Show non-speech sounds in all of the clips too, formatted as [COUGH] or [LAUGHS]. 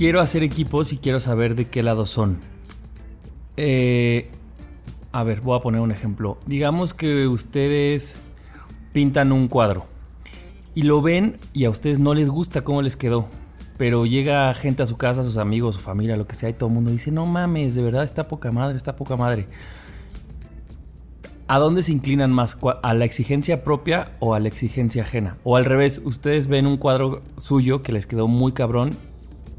Quiero hacer equipos y quiero saber de qué lado son. Eh, a ver, voy a poner un ejemplo. Digamos que ustedes pintan un cuadro y lo ven y a ustedes no les gusta cómo les quedó. Pero llega gente a su casa, sus amigos, su familia, lo que sea, y todo el mundo dice, no mames, de verdad está poca madre, está poca madre. ¿A dónde se inclinan más? ¿Cua- ¿A la exigencia propia o a la exigencia ajena? O al revés, ustedes ven un cuadro suyo que les quedó muy cabrón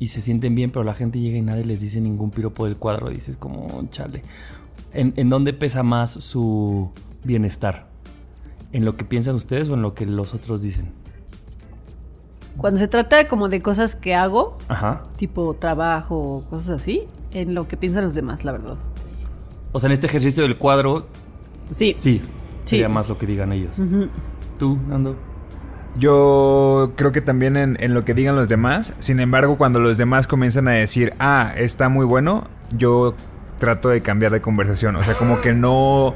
y se sienten bien, pero la gente llega y nadie les dice ningún piropo del cuadro. Dices como, chale. ¿En, en dónde pesa más su bienestar? ¿En lo que piensan ustedes o en lo que los otros dicen? cuando se trata como de cosas que hago, Ajá. tipo trabajo o cosas así, en lo que piensan los demás, la verdad. O sea, en este ejercicio del cuadro, Sí. sí, Sí. sería más lo que digan ellos. ¿Tú, Nando? Yo creo que también en, en lo que digan los demás. Sin embargo, cuando los demás comienzan a decir, ah, está muy bueno, yo trato de cambiar de conversación. O sea, como que no,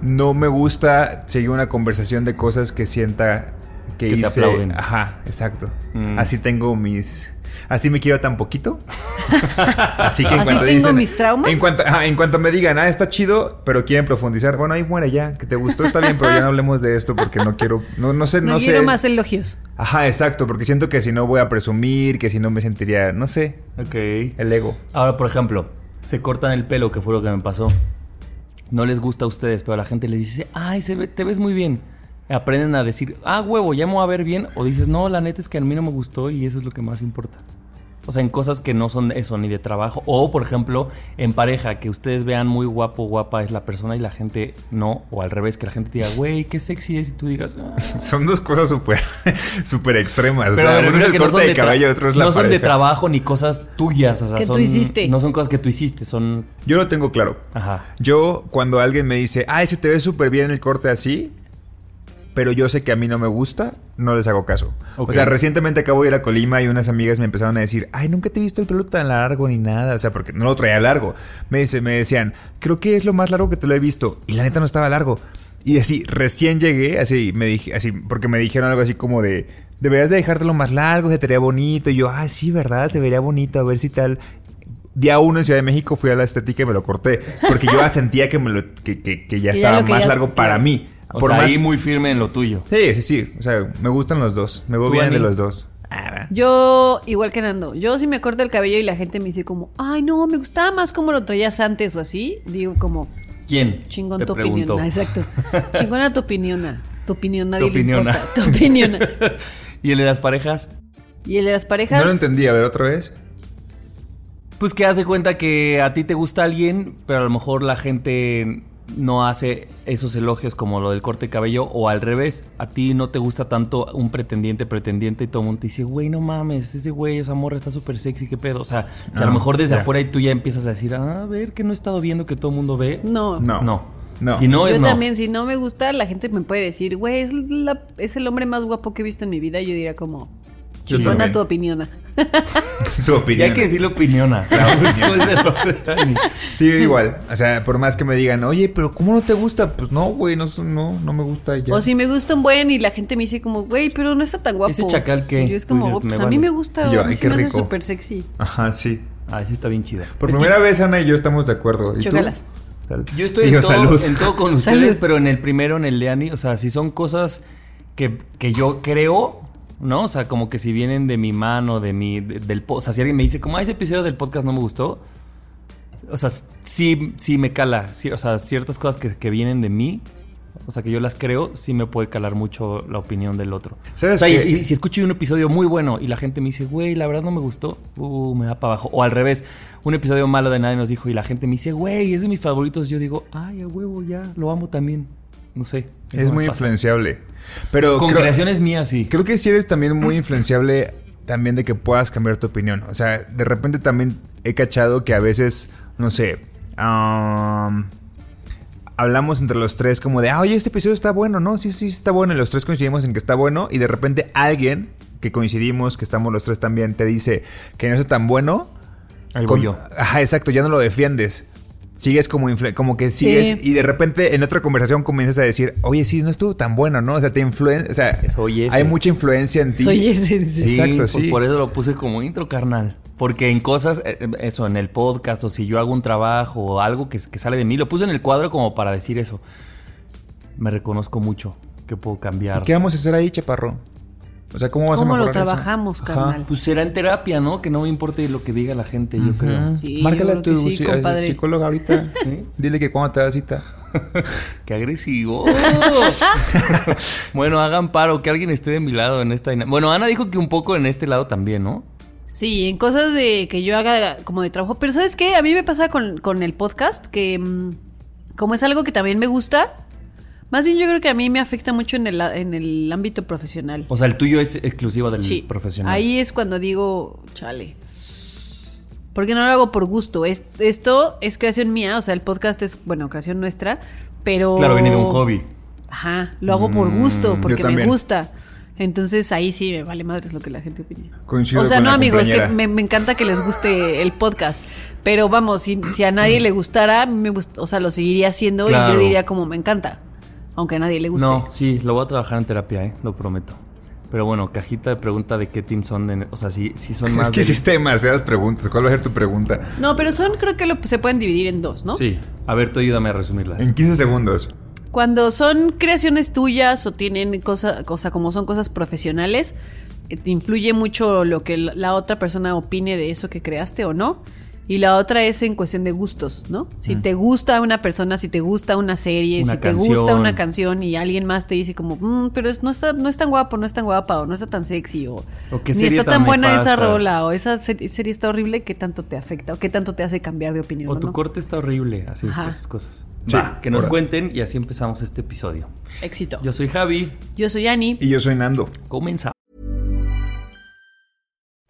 no me gusta seguir una conversación de cosas que sienta que, Que te hice. aplauden. Ajá, exacto. Mm. Así tengo mis. Así me quiero tan poquito. [LAUGHS] Así que en Así cuanto tengo dicen- mis traumas. En cuanto, ajá, en cuanto me digan, ah, está chido, pero quieren profundizar. Bueno, ahí muere ya. Que te gustó, está bien, pero ya no hablemos de esto porque no quiero. No, no sé, No, no, quiero sé. más elogios. Ajá, exacto, porque siento que si no voy a presumir, que si no me sentiría, no sé, Ok. el ego. Ahora, por ejemplo, se cortan el pelo, que fue lo que me pasó. No les gusta a ustedes, pero la gente les dice, ay, se ve- te ves muy bien. Aprenden a decir, ah, huevo, ya me voy a ver bien. O dices, no, la neta es que a mí no me gustó y eso es lo que más importa. O sea, en cosas que no son eso, ni de trabajo. O, por ejemplo, en pareja, que ustedes vean muy guapo, guapa es la persona y la gente no. O al revés, que la gente te diga, güey, qué sexy es. Y tú digas, "Ah". [LAUGHS] Son dos cosas súper, [LAUGHS] súper extremas. Pero o sea, uno es el que no corte son de cabello, otro es la no son de trabajo ni cosas tuyas. O sea, Que tú hiciste. No son cosas que tú hiciste, son. Yo lo tengo claro. Ajá. Yo, cuando alguien me dice, ay, se te ve súper bien el corte así, pero yo sé que a mí no me gusta, no les hago caso. O sea, recientemente acabo de ir a Colima y unas amigas me empezaron a decir, ay, nunca te he visto el pelo tan largo ni nada. O sea, porque no lo traía largo. Me, dice, me decían, creo que es lo más largo que te lo he visto. Y la neta no estaba largo. Y así, recién llegué, así, me dije, así, porque me dijeron algo así como de, deberías de dejártelo más largo, se te vería bonito. Y yo, ah, sí, ¿verdad? Se vería bonito, a ver si tal. Día uno en Ciudad de México fui a la estética y me lo corté. Porque yo sentía que, me lo, que, que- que ya estaba más largo para mí. O Por sea, más- ahí muy firme en lo tuyo. Sí, sí, sí. O sea, me gustan los dos. Me voy ¿Tú, bien de los dos. Yo, igual que Nando, yo si me corto el cabello y la gente me dice como, ay no, me gustaba más como lo traías antes o así, digo como, ¿Quién? chingón Te tu preguntó. opinión. Ah, exacto. [LAUGHS] Chingona tu opinión. ah. Tu opinión, nadie Tu le opiniona. importa. Tu opinión. [LAUGHS] ¿Y el de las parejas? Y el de las parejas. No lo entendí. A ver, otra vez. Pues que hace cuenta que a ti te gusta alguien, pero a lo mejor la gente no hace esos elogios como lo del corte de cabello, o al revés, a ti no te gusta tanto un pretendiente, pretendiente, y todo el mundo te dice, güey, no mames, ese güey, esa morra está súper sexy, qué pedo. O sea, a lo mejor desde afuera y tú ya empiezas a decir, ah, a ver, que no he estado viendo que todo el mundo ve. No. No. No. No. Si no es yo no. también, si no me gusta, la gente me puede decir, güey, es, la- es el hombre más guapo que he visto en mi vida. Y yo diría como, Yo chingona también. tu opinión. [LAUGHS] Tu Ya opinión. hay que decirle opiniona. Eso [LAUGHS] es de lo- Sí, igual. O sea, por más que me digan, oye, pero ¿cómo no te gusta? Pues no, güey, no, no, no me gusta ya. O si me gusta un buen y la gente me dice como, güey, pero no está tan guapo. ¿Ese chacal qué? Y yo es como, dices, "Oh, pues me a mí vale". me gusta, yo, "Ay, qué me hace rico". súper sexy. Ajá, sí. Ah, eso está bien chido. Por Es que- primera vez, Ana y yo estamos de acuerdo. ¿Y tú? Yo estoy Digo, en, todo, salud. en todo con ustedes, Salud. pero en el primero, en el de Ani, o sea, si son cosas que, que yo creo, ¿no? O sea, como que si vienen de mi mano, de mi, de- del o sea, si alguien me dice, como, ah, ese episodio del podcast no me gustó, O sea, sí, sí me cala. Sí, o sea, ciertas cosas que, que vienen de mí, o sea, que yo las creo, sí me puede calar mucho la opinión del otro. ¿Sabes o sea, y- si escucho un episodio muy bueno y la gente me dice, güey, la verdad no me gustó, uh, me da para abajo. O al revés, un episodio malo de nadie nos dijo y la gente me dice, güey, es de mis favoritos. Yo digo, ay, a huevo, ya, lo amo también. No sé. Es muy pasa. influenciable. Pero Con creo, creaciones mías, sí. creo que sí eres también muy influenciable también de que puedas cambiar tu opinión. O sea, de repente también he cachado que a veces, no sé, am, hablamos entre los tres como de, ah, oye, este episodio está bueno, ¿no? Sí, sí, está bueno. Y los tres coincidimos en que está bueno. Y de repente alguien que coincidimos, que estamos los tres también, te dice que no está tan bueno. Algo Con- yo. Ajá, exacto, ya no lo defiendes. Sigues como, influ- como que sigues Sí. y de repente en otra conversación comienzas a decir, oye, sí, no estuvo tan bueno, ¿no? O sea, te influencia, o sea, Soy ese. hay mucha influencia en ti. Soy ese. Sí, Exacto, pues sí. por eso lo puse como intro, carnal. Porque en cosas, eh, eh, eso, en el podcast, o si yo hago un trabajo o algo que, que sale de mí, lo puse en el cuadro como para decir eso. Me reconozco mucho que puedo cambiar. ¿Y ¿Qué vamos a hacer ahí, chaparro? O sea, ¿cómo vas ¿Cómo a lo mejorar eso? trabajamos, Ajá. carnal? Pues será en terapia, ¿no? Que no me importe lo que diga la gente, yo creo. Sí, Márcale yo a tu sí, a psicóloga ahorita. [LAUGHS] ¿Sí? Dile que cuando te da cita. [LAUGHS] Qué agresivo. [LAUGHS] bueno, hagan paro, que alguien esté de mi lado en esta. Bueno, Ana dijo que un poco en este lado también, ¿no? Sí, en cosas de que yo haga como de trabajo. Pero ¿sabes qué? A mí me pasa con, con el podcast que mm, como es algo que también me gusta, más bien yo creo que a mí me afecta mucho en el, en el ámbito profesional. O sea, el tuyo es exclusivo del Sí, profesional. Ahí es cuando digo, chale. Porque no lo hago por gusto. Es- esto es creación mía, o sea, el podcast es, bueno, creación nuestra, pero... Claro, viene de un hobby. Ajá, lo hago por Mm, gusto, porque me gusta. Entonces ahí sí me vale madres lo que la gente opine. Coincido o sea, con no la amigos, que me, me encanta que les guste el podcast. Pero vamos, si, si a nadie le gustara, me gust- o sea, lo seguiría haciendo y yo diría como me encanta. Aunque a nadie le guste. No, sí, lo voy a trabajar en terapia, ¿eh? Lo prometo. Pero bueno, cajita de pregunta de qué team son. de- o sea, si, si son [LAUGHS] más. Es que de- hiciste demasiadas preguntas. ¿Cuál va a ser tu pregunta? No, pero son, creo que lo- se pueden dividir en dos, ¿no? Sí. A ver, tú ayúdame a resumirlas. En 15 segundos. Cuando son creaciones tuyas o tienen cosas, cosa como son cosas profesionales, te influye mucho lo que la otra persona opine de eso que creaste o no. Y la otra es en cuestión de gustos, ¿no? Si te gusta una persona, si te gusta una serie, Una si te gusta una canción y alguien más te dice como, "Mm, pero es- no, está, no es tan guapo, no es tan guapa o no está tan sexy o, O ni está tan tan buena esa nefasta". rola o esa se- serie está horrible, ¿qué tanto te afecta o qué tanto te hace cambiar de opinión? O tu no? corte está horrible, así, Ajá. esas cosas. Sí, Va, que nos ahora. cuenten y así empezamos este episodio. Éxito. Yo soy Javi. Yo soy Ani. Y yo soy Nando. Comenzamos.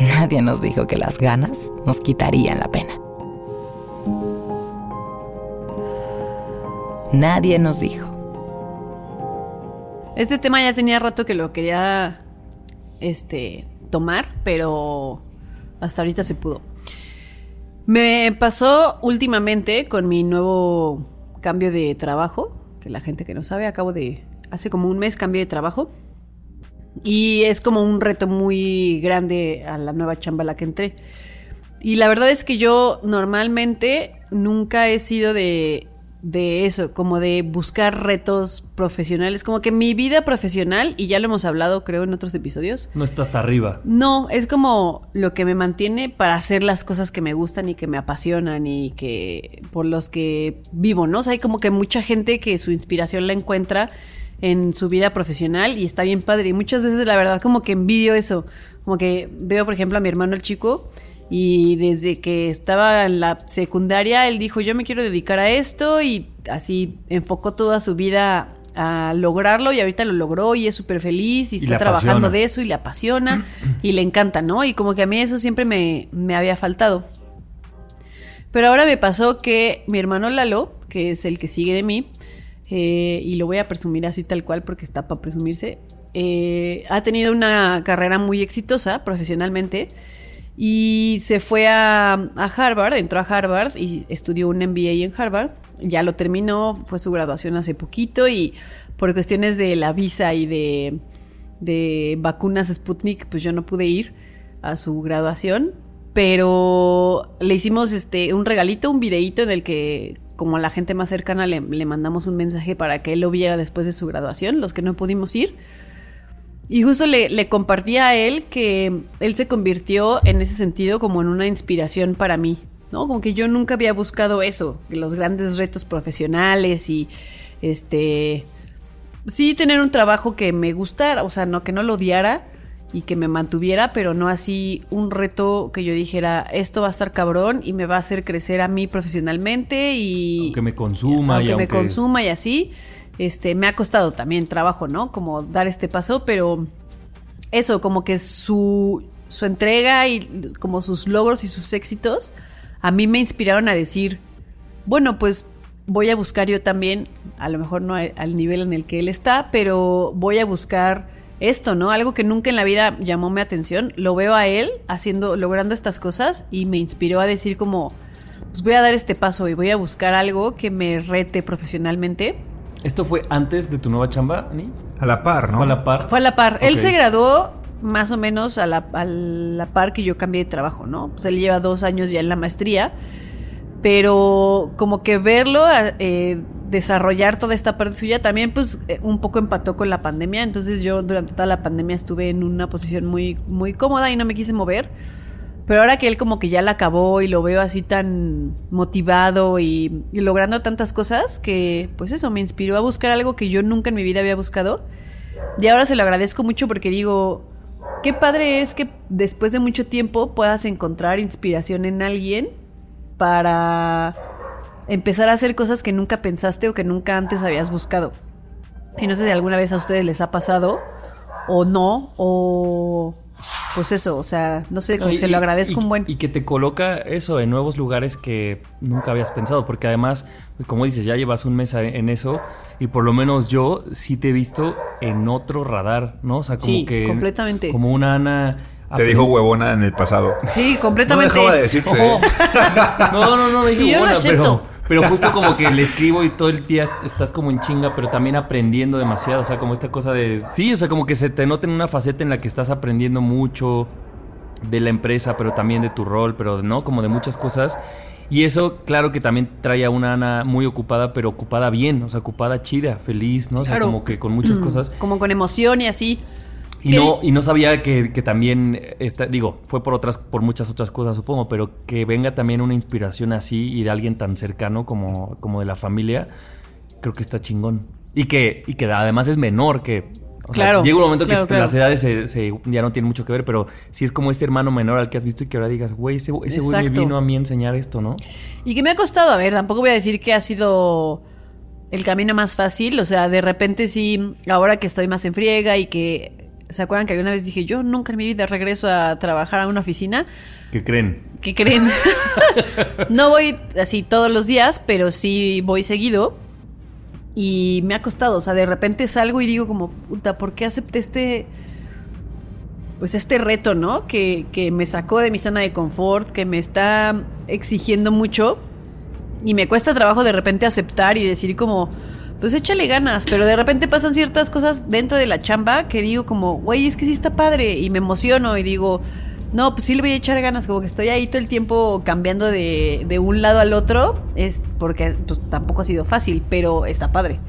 Nadie nos dijo que las ganas nos quitarían la pena. Nadie nos dijo. Este tema ya tenía rato que lo quería este tomar, pero hasta ahorita se pudo. Me pasó últimamente con mi nuevo cambio de trabajo, que la gente que no sabe, acabo de hace como un mes cambié de trabajo. Y es como un reto muy grande a la nueva chamba la que entré. Y la verdad es que yo normalmente nunca he sido de, de eso, como de buscar retos profesionales. Como que mi vida profesional, y ya lo hemos hablado creo en otros episodios, No está hasta arriba. no, es como lo que me mantiene para hacer las cosas que me gustan y que me apasionan y que por los que vivo, ¿no? O sea, hay como que mucha gente que su inspiración la encuentra en su vida profesional y está bien padre. Y muchas veces la verdad como que envidio eso. Como que veo, por ejemplo, a mi hermano el chico y desde que estaba en la secundaria, él dijo, yo me quiero dedicar a esto y así enfocó toda su vida a lograrlo y ahorita lo logró y es súper feliz y Y está trabajando apasiona. de eso y le apasiona y le encanta, ¿no? Y como que a mí eso siempre me, me había faltado. Pero ahora me pasó que mi hermano Lalo que es el que sigue de mí, eh, y lo voy a presumir así tal cual porque está para presumirse, eh, ha tenido una carrera muy exitosa profesionalmente y se fue a, Harvard, entró a Harvard y estudió un MBA en Harvard. Ya lo terminó, fue su graduación hace poquito y por cuestiones de la visa y de, de vacunas Sputnik, pues yo no pude ir a su graduación. Pero le hicimos este un regalito, un videíto en el que como a la gente más cercana le, le mandamos un mensaje para que él lo viera después de su graduación, los que no pudimos ir. Y justo le, le, compartí a él que él se convirtió en ese sentido como en una inspiración para mí, ¿no? Como que yo nunca había buscado eso, los grandes retos profesionales y este sí tener un trabajo que me gustara, o sea, no que no lo odiara y que me mantuviera, pero no así un reto que yo dijera, esto va a estar cabrón y me va a hacer crecer a mí profesionalmente y aunque me consuma aunque y me aunque consuma y así. Este, me ha costado también trabajo, ¿no? Como dar este paso, pero eso, como que su, su entrega y como sus logros y sus éxitos, a mí me inspiraron a decir, bueno, pues voy a buscar yo también, a lo mejor no al nivel en el que él está, pero voy a buscar esto, ¿no? Algo que nunca en la vida llamó mi atención. Lo veo a él haciendo, logrando estas cosas y me inspiró a decir como, pues voy a dar este paso y voy a buscar algo que me rete profesionalmente. ¿Esto fue antes de tu nueva chamba, Ani? A la par, ¿no? ¿Fue a la par? Fue a la par. Él se graduó más o menos a la, a la par que yo cambié de trabajo, ¿no? Pues él lleva dos años ya en la maestría, pero como que verlo eh, desarrollar toda esta parte suya también pues eh, un poco empató con la pandemia, entonces yo durante toda la pandemia estuve en una posición muy, muy cómoda y no me quise mover. Pero ahora que él como que ya la acabó y lo veo así tan motivado y, logrando tantas cosas que pues eso me inspiró a buscar algo que yo nunca en mi vida había buscado. Y ahora se lo agradezco mucho porque digo, qué padre es que después de mucho tiempo puedas encontrar inspiración en alguien para empezar a hacer cosas que nunca pensaste o que nunca antes habías buscado. Y no sé si alguna vez a ustedes les ha pasado o no, o pues eso, o sea, no sé, como No, y- se lo agradezco y- un buen. Y que te coloca eso en nuevos lugares que nunca habías pensado, porque además, pues, como dices, ya llevas un mes en eso y por lo menos yo sí te he visto en otro radar, ¿no? O sea, como Sí, que... completamente. Como una Ana... Te dijo huevona en el pasado. Sí, No completamente. dejaba de decirte. [LAUGHS] Ojo. No, no, no, dije Y yo lo acepto. Pero justo como que le escribo y todo el día estás como en chinga, pero también aprendiendo demasiado. O sea, como esta cosa de. Sí, o sea, como que se te nota en una faceta en la que estás aprendiendo mucho de la empresa, pero también de tu rol, pero no, como de muchas cosas. Y eso, claro que también trae a una Ana muy ocupada, pero ocupada bien, o sea, ocupada chida, feliz, ¿no? O sea, Claro. como que con muchas cosas. Como con emoción y así. Y no, y no sabía que, que también, esta, digo, fue por otras, por muchas otras cosas, supongo, pero que venga también una inspiración así y de alguien tan cercano como, como de la familia, creo que está chingón. Y que, y que además es menor que. o sea, Claro, llega un momento claro, que claro. las edades se, se- ya no tienen mucho que ver, pero si es como este hermano menor al que has visto y que ahora digas, güey, ese ese güey me vino a mí a enseñar esto, ¿no? Y que me ha costado, a ver, tampoco voy a decir que ha sido el camino más fácil, o sea, de repente sí, ahora que estoy más en friega y que, ¿se acuerdan que alguna vez dije, yo nunca en mi vida regreso a trabajar a una oficina? ¿Qué creen? ¿Qué creen? [LAUGHS] no voy así todos los días, pero sí voy seguido. Y me ha costado, o sea, de repente salgo y digo como, puta, ¿por qué acepté este, pues este reto, ¿no? Que, que me sacó de mi zona de confort, que me está exigiendo mucho. Y me cuesta trabajo de repente aceptar y decir como, pues échale ganas, pero de repente pasan ciertas cosas dentro de la chamba que digo como, güey, es que sí está padre y me emociono y digo, no, pues sí le voy a echar ganas, como que estoy ahí todo el tiempo cambiando de, de un lado al otro, es porque pues tampoco ha sido fácil, pero está padre.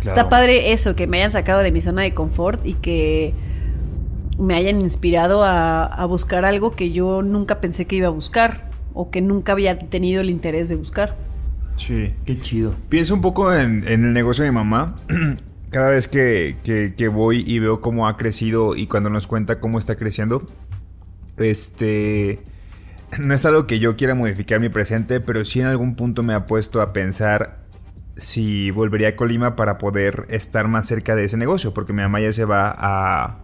Claro. Está padre eso, que me hayan sacado de mi zona de confort y que me hayan inspirado a, a buscar algo que yo nunca pensé que iba a buscar o que nunca había tenido el interés de buscar. Sí. Qué chido. Pienso un poco en, en el negocio de mi mamá. [CLEARS THROAT] Cada vez que, que- que voy y veo cómo ha crecido y cuando nos cuenta cómo está creciendo, este... No es algo que yo quiera modificar mi presente, pero sí en algún punto me ha puesto a pensar si volvería a Colima para poder estar más cerca de ese negocio, porque mi mamá ya se va a,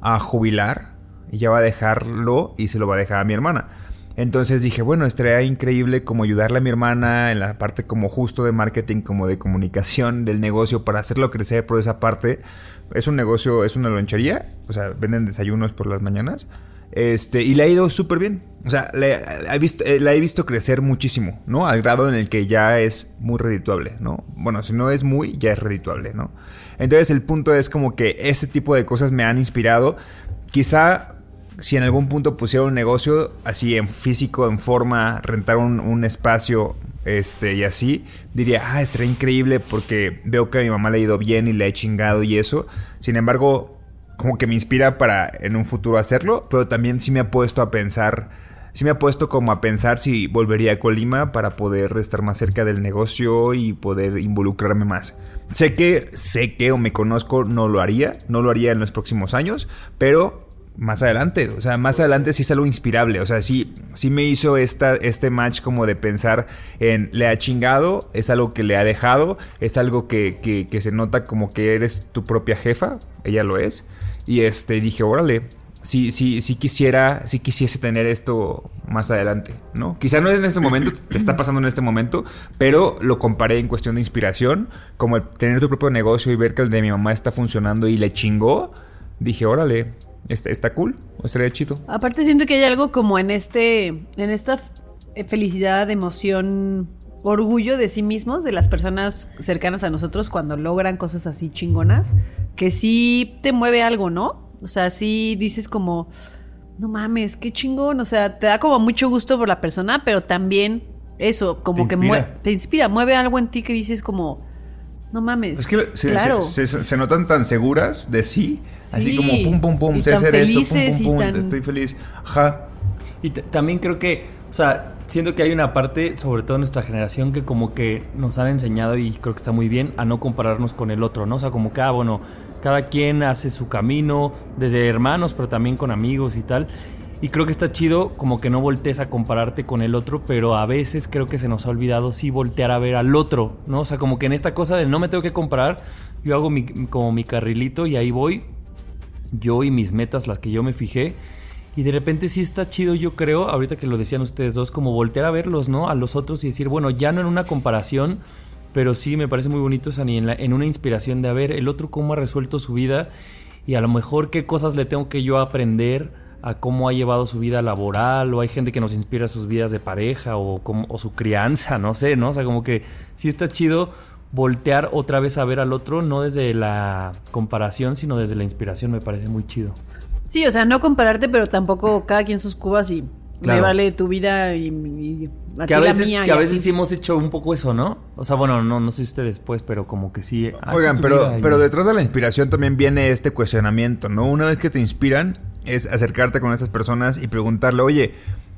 a jubilar y ya va a dejarlo y se lo va a dejar a mi hermana. Entonces dije, bueno, estaría increíble como ayudarle a mi hermana en la parte como justo de marketing, como de comunicación del negocio para hacerlo crecer por esa parte. Es un negocio, es una lonchería, o sea, venden desayunos por las mañanas. Este, y le ha ido súper bien. O sea, le, he visto, eh, la he visto crecer muchísimo, ¿no? Al grado en el que ya es muy redituable, ¿no? Bueno, si no es muy, ya es redituable, ¿no? Entonces el punto es como que ese tipo de cosas me han inspirado. Quizá si en algún punto pusiera un negocio así en físico, en forma, rentar un, un espacio este, y así, diría, ah, estaría increíble porque veo que a mi mamá le ha ido bien y le he chingado y eso. Sin embargo, como que me inspira para en un futuro hacerlo, pero también sí me ha puesto a pensar, sí me ha puesto como a pensar si volvería a Colima para poder estar más cerca del negocio y poder involucrarme más. Sé que, sé que o me conozco, no lo haría, no lo haría en los próximos años, pero más adelante, o sea, más adelante sí es algo inspirable, o sea, sí, sí me hizo esta, este match como de pensar en le ha chingado, es algo que le ha dejado, es algo que, que, que se nota como que eres tu propia jefa, ella lo es, y este dije, órale, sí, sí, sí quisiera, sí quisiese tener esto más adelante, ¿no? Quizá no es en este momento, [CLEARS THROAT] te está pasando en este momento, pero lo comparé en cuestión de inspiración, como el tener tu propio negocio y ver que el de mi mamá está funcionando y le chingó, dije, órale, está, está cool, estaría chido. Aparte siento que hay algo como en este, en esta f- felicidad, emoción, orgullo de sí mismos, de las personas cercanas a nosotros cuando logran cosas así chingonas, que sí te mueve algo, ¿no? O sea, sí dices como, no mames, qué chingón, o sea, te da como mucho gusto por la persona, pero también eso, como Te que inspira. mue- te inspira, mueve algo en ti que dices como, no mames. Es que se, claro. se- se- se notan tan seguras de sí, así Sí, como pum, pum, pum, sé hacer esto, pum, pum, pum, tan- estoy feliz. Ajá. Y también creo que, o sea, siento que hay una parte, sobre todo en nuestra generación, que como que nos han enseñado, y creo que está muy bien, a no compararnos con el otro, ¿no? O sea, como que, ah, bueno, cada quien hace su camino, desde hermanos, pero también con amigos y tal. Y creo que está chido como que no voltees a compararte con el otro, pero a veces creo que se nos ha olvidado sí voltear a ver al otro, ¿no? O sea, como que en esta cosa de no me tengo que comparar, yo hago mi, como mi carrilito y ahí voy, yo y mis metas, las que yo me fijé. Y de repente sí está chido, yo creo, ahorita que lo decían ustedes dos, como voltear a verlos, ¿no? A los otros y decir, bueno, ya no en una comparación, pero sí me parece muy bonito, Sani, en, la- en una inspiración de a ver el otro cómo ha resuelto su vida y a lo mejor qué cosas le tengo que yo aprender a cómo ha llevado su vida laboral, o hay gente que nos inspira sus vidas de pareja o, cómo- o su crianza, [LAUGHS] no sé, ¿no? O sea, como que sí está chido voltear otra vez a ver al otro, no desde la comparación, sino desde la inspiración, me parece muy chido. Sí, o sea, no compararte, pero tampoco cada quien sus cubas y me vale tu vida y, y a Que a veces, mía. que y a veces así. sí hemos hecho un poco eso, ¿no? O sea, bueno, no, no sé ustedes pues, pero como que sí. ah, Oigan, pero, vida pero detrás de la inspiración también viene este cuestionamiento, ¿no? Una vez que te inspiran, es acercarte con estas personas y preguntarle, oye,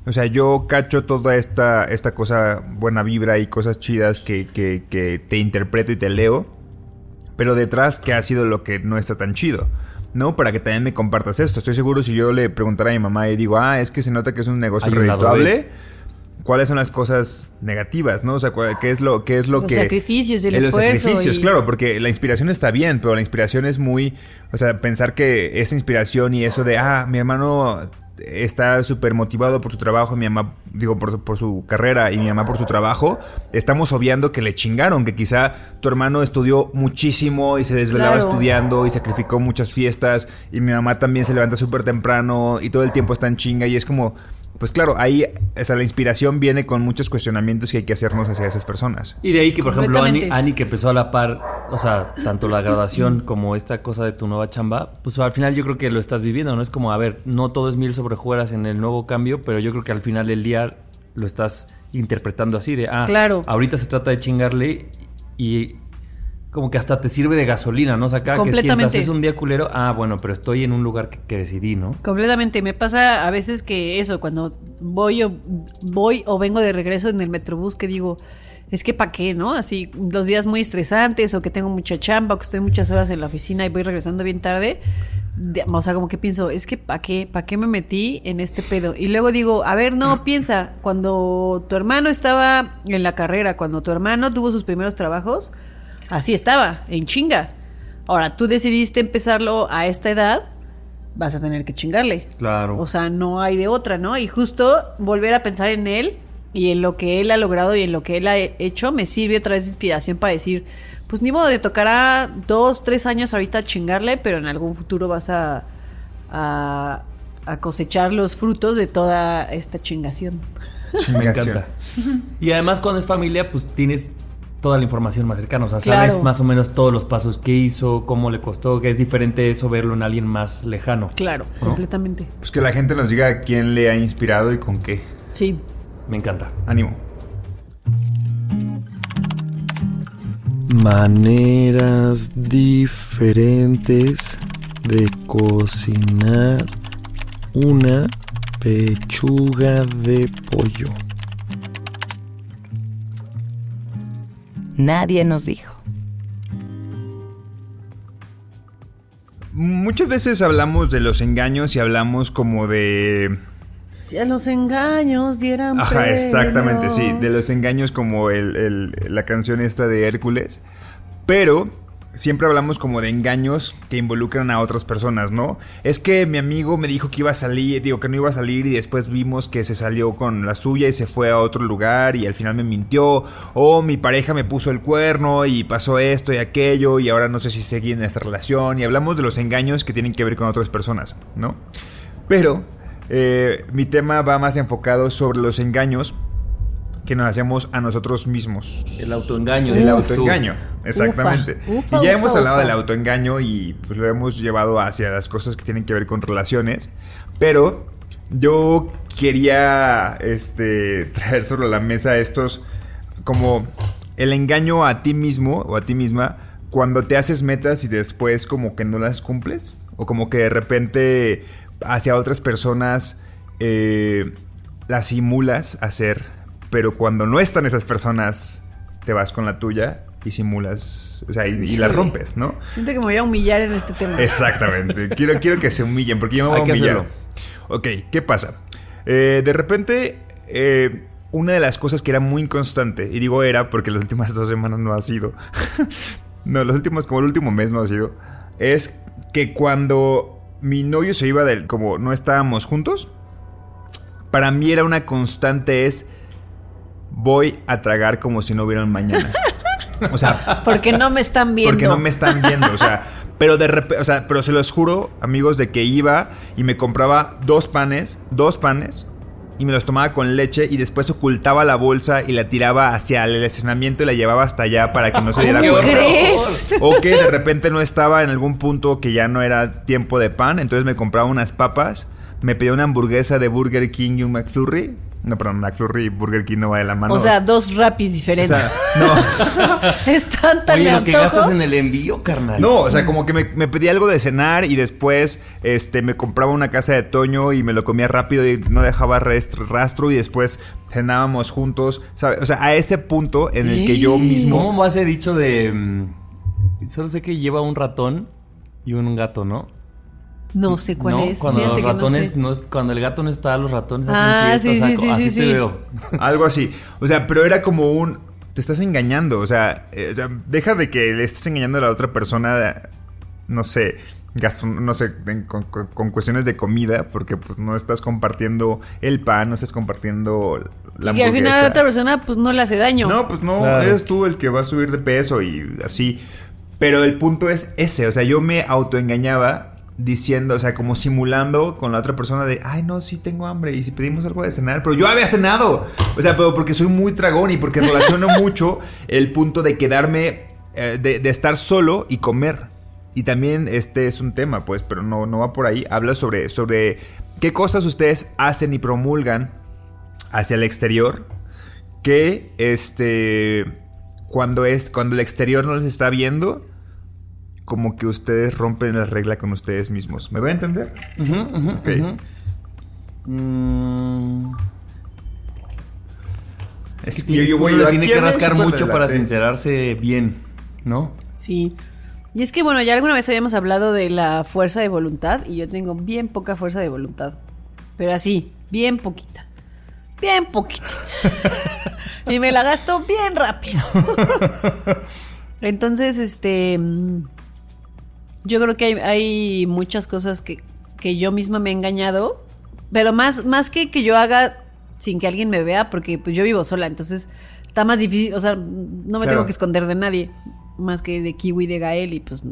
o sea, yo cacho toda esta, esta cosa, buena vibra y cosas chidas que, que, que te interpreto y te leo, pero detrás, ¿qué ha sido lo que no está tan chido? ¿No? Para que también me compartas esto. Estoy seguro si yo le preguntara a mi mamá y digo, ah, es que se nota que es un negocio redituable. ¿Cuáles son las cosas negativas, no? O sea, ¿qué es lo, qué es lo Los que... sacrificios, el Eh, los esfuerzo sacrificios, y- claro, porque la inspiración está bien, pero la inspiración es muy... O sea, pensar que esa inspiración y eso de, ah, mi hermano está súper motivado por su trabajo, mi mamá, digo, por, por su carrera y mi mamá por su trabajo, estamos obviando que le chingaron, que quizá tu hermano estudió muchísimo y se desvelaba Claro. estudiando y sacrificó muchas fiestas y mi mamá también se levanta súper temprano y todo el tiempo está en chinga y es como... Pues claro, ahí o sea, la inspiración viene con muchos cuestionamientos que hay que hacernos hacia esas personas. Y de ahí que, por ejemplo. Ani, que empezó a la par, o sea, tanto la graduación [LAUGHS] como esta cosa de tu nueva chamba, pues al final yo creo que lo estás viviendo, ¿no? Es como, a ver, no todo es mil sobre hojuelas en el nuevo cambio, pero yo creo que al final del día lo estás interpretando así de, ah, Claro. ahorita se trata de chingarle y como que hasta te sirve de gasolina, ¿no? O sea, cada que sientas es un día culero, ah, bueno, pero estoy en un lugar que, que decidí, ¿no? Completamente. Me pasa a veces que eso, cuando voy o, voy o vengo de regreso en el metrobús, que digo, es que pa' qué, ¿no? Así, los días muy estresantes o que tengo mucha chamba o que estoy muchas horas en la oficina y voy regresando bien tarde. de- o sea, como que pienso, es que ¿pa' qué? ¿Pa' qué me metí en este pedo? Y luego digo, a ver, no, [CLEARS THROAT] piensa, cuando tu hermano estaba en la carrera, cuando tu hermano tuvo sus primeros trabajos, así estaba, en chinga. Ahora, tú decidiste empezarlo a esta edad vas a tener que chingarle. Claro. O sea, no hay de otra, ¿no? Y justo volver a pensar en él y en lo que él ha logrado y en lo que él ha hecho me sirve otra vez de inspiración para decir, pues ni modo, te tocará dos, tres años ahorita chingarle, pero en algún futuro vas a, a, a cosechar los frutos de toda esta chingación. [LAUGHS] Me encanta. Y además cuando es familia, pues tienes toda la información más cercana. O sea, sabes Claro. más o menos todos los pasos que hizo, cómo le costó, que es diferente eso verlo en alguien más lejano. Claro, completamente. Pues que la gente nos diga quién le ha inspirado y con qué. Sí. Me encanta. Ánimo. Maneras diferentes de cocinar una pechuga de pollo. Nadie nos dijo. Muchas veces hablamos de los engaños y hablamos como de... Si a los engaños dieran Ajá, exactamente, sí. De los engaños como el, el- la canción esta de Hércules. Pero siempre hablamos como de engaños que involucran a otras personas, ¿no? Es que mi amigo me dijo que iba a salir, digo que no iba a salir y después vimos que se salió con la suya y se fue a otro lugar y al final me mintió. O mi pareja me puso el cuerno y pasó esto y aquello y ahora no sé si seguir en esta relación. Y hablamos de los engaños que tienen que ver con otras personas, ¿no? Pero eh, mi tema va más enfocado sobre los engaños que nos hacemos a nosotros mismos. El autoengaño. El tú. autoengaño, exactamente. Ufa, y ya ufa, hemos hablado ufa. del autoengaño y pues lo hemos llevado hacia las cosas que tienen que ver con relaciones. Pero yo quería este, [LAUGHS] traer sobre la mesa estos como el engaño a ti mismo o a ti misma cuando te haces metas y después como que no las cumples. O como que de repente hacia otras personas eh, las simulas hacer. Pero cuando no están esas personas, te vas con la tuya y simulas, o sea, y, y la rompes, ¿no? Siento que me voy a humillar en este tema. Exactamente. Quiero, quiero que se humillen porque yo me [LAUGHS] voy Hay a humillar. Ok, ¿qué pasa? Eh, de repente, eh, una de las cosas que era muy inconstante, y digo era porque las últimas [LAUGHS] dos semanas no ha sido, [LAUGHS] no, los últimos, como el último mes no ha sido, es que cuando mi novio se iba del, como no estábamos juntos, para mí era una constante es, voy a tragar como si no hubiera un mañana. O sea, Porque no me están viendo. porque no me están viendo, o sea, pero de repente, o sea, pero se los juro, amigos, de que iba y me compraba dos panes, dos panes, y me los tomaba con leche y después ocultaba la bolsa y la tiraba hacia el estacionamiento y la llevaba hasta allá para que no se diera ¡Qué cuenta. crees? O que de repente no estaba en algún punto que ya no era tiempo de pan, entonces me compraba unas papas, me pedía una hamburguesa de Burger King y un McFlurry. No, perdón, McFlurry y Burger King no va de la mano. O sea, dos rapis O diferentes. sea, no. [LAUGHS] es tanta Oye, lo que gastas en el envío, carnal. No, o sea, como que me, me pedía algo de cenar y después este, me compraba una casa de Toño y me lo comía rápido y no dejaba rastro y después cenábamos juntos. ¿sabes? O sea, a ese punto en el que yo mismo... ¿Cómo va ese dicho de... mm, solo sé que lleva un ratón y un gato, ¿no? No sé cuál No, es. Cuando Fíjate los no ratones, sé. no es- cuando el gato no está, los ratones hacen Ah, fiesta, sí, o sea, sí, sí, así sí, te sí. veo. Algo así. O sea, pero era como un... Te estás engañando. O sea, eh, o sea, deja de que le estés engañando a la otra persona, no sé, gasto- no sé, en- con, con- con cuestiones de comida, porque pues no estás compartiendo el pan, no estás compartiendo la Y al final la otra persona pues no le hace daño. No, pues no, Claro. eres tú el que va a subir de peso y así. Pero el punto es ese, o sea, yo me autoengañaba diciendo, o sea, como simulando con la otra persona de, ay, no, sí tengo hambre y si pedimos algo de cenar, pero yo había cenado. O sea, pero porque soy muy tragón y porque relaciono [LAUGHS] mucho el punto de quedarme, eh, de, de estar solo y comer. Y también este es un tema, pues, pero no, no va por ahí. Habla sobre, sobre qué cosas ustedes hacen y promulgan hacia el exterior que este cuando es cuando el exterior no les está viendo como que ustedes rompen la regla con ustedes mismos. ¿Me doy a entender? Ujú, ujú, Ok. ujú. Mm, Es es que que yo- yo voy- uno le tiene que rascar mucho para sincerarse bien, ¿no? Sí. Y es que bueno, ya alguna vez habíamos hablado de la fuerza de voluntad y yo tengo bien poca fuerza de voluntad. Pero así, bien poquita. Bien poquita. [LAUGHS] y me la gasto bien rápido. [LAUGHS] Entonces, este mm, yo creo que hay, hay muchas cosas que que yo misma me he engañado, pero más, más que que yo haga sin que alguien me vea, porque pues yo vivo sola, entonces está más difícil, o sea, no me Claro. tengo que esconder de nadie, más que de Kiwi y de Gael, y pues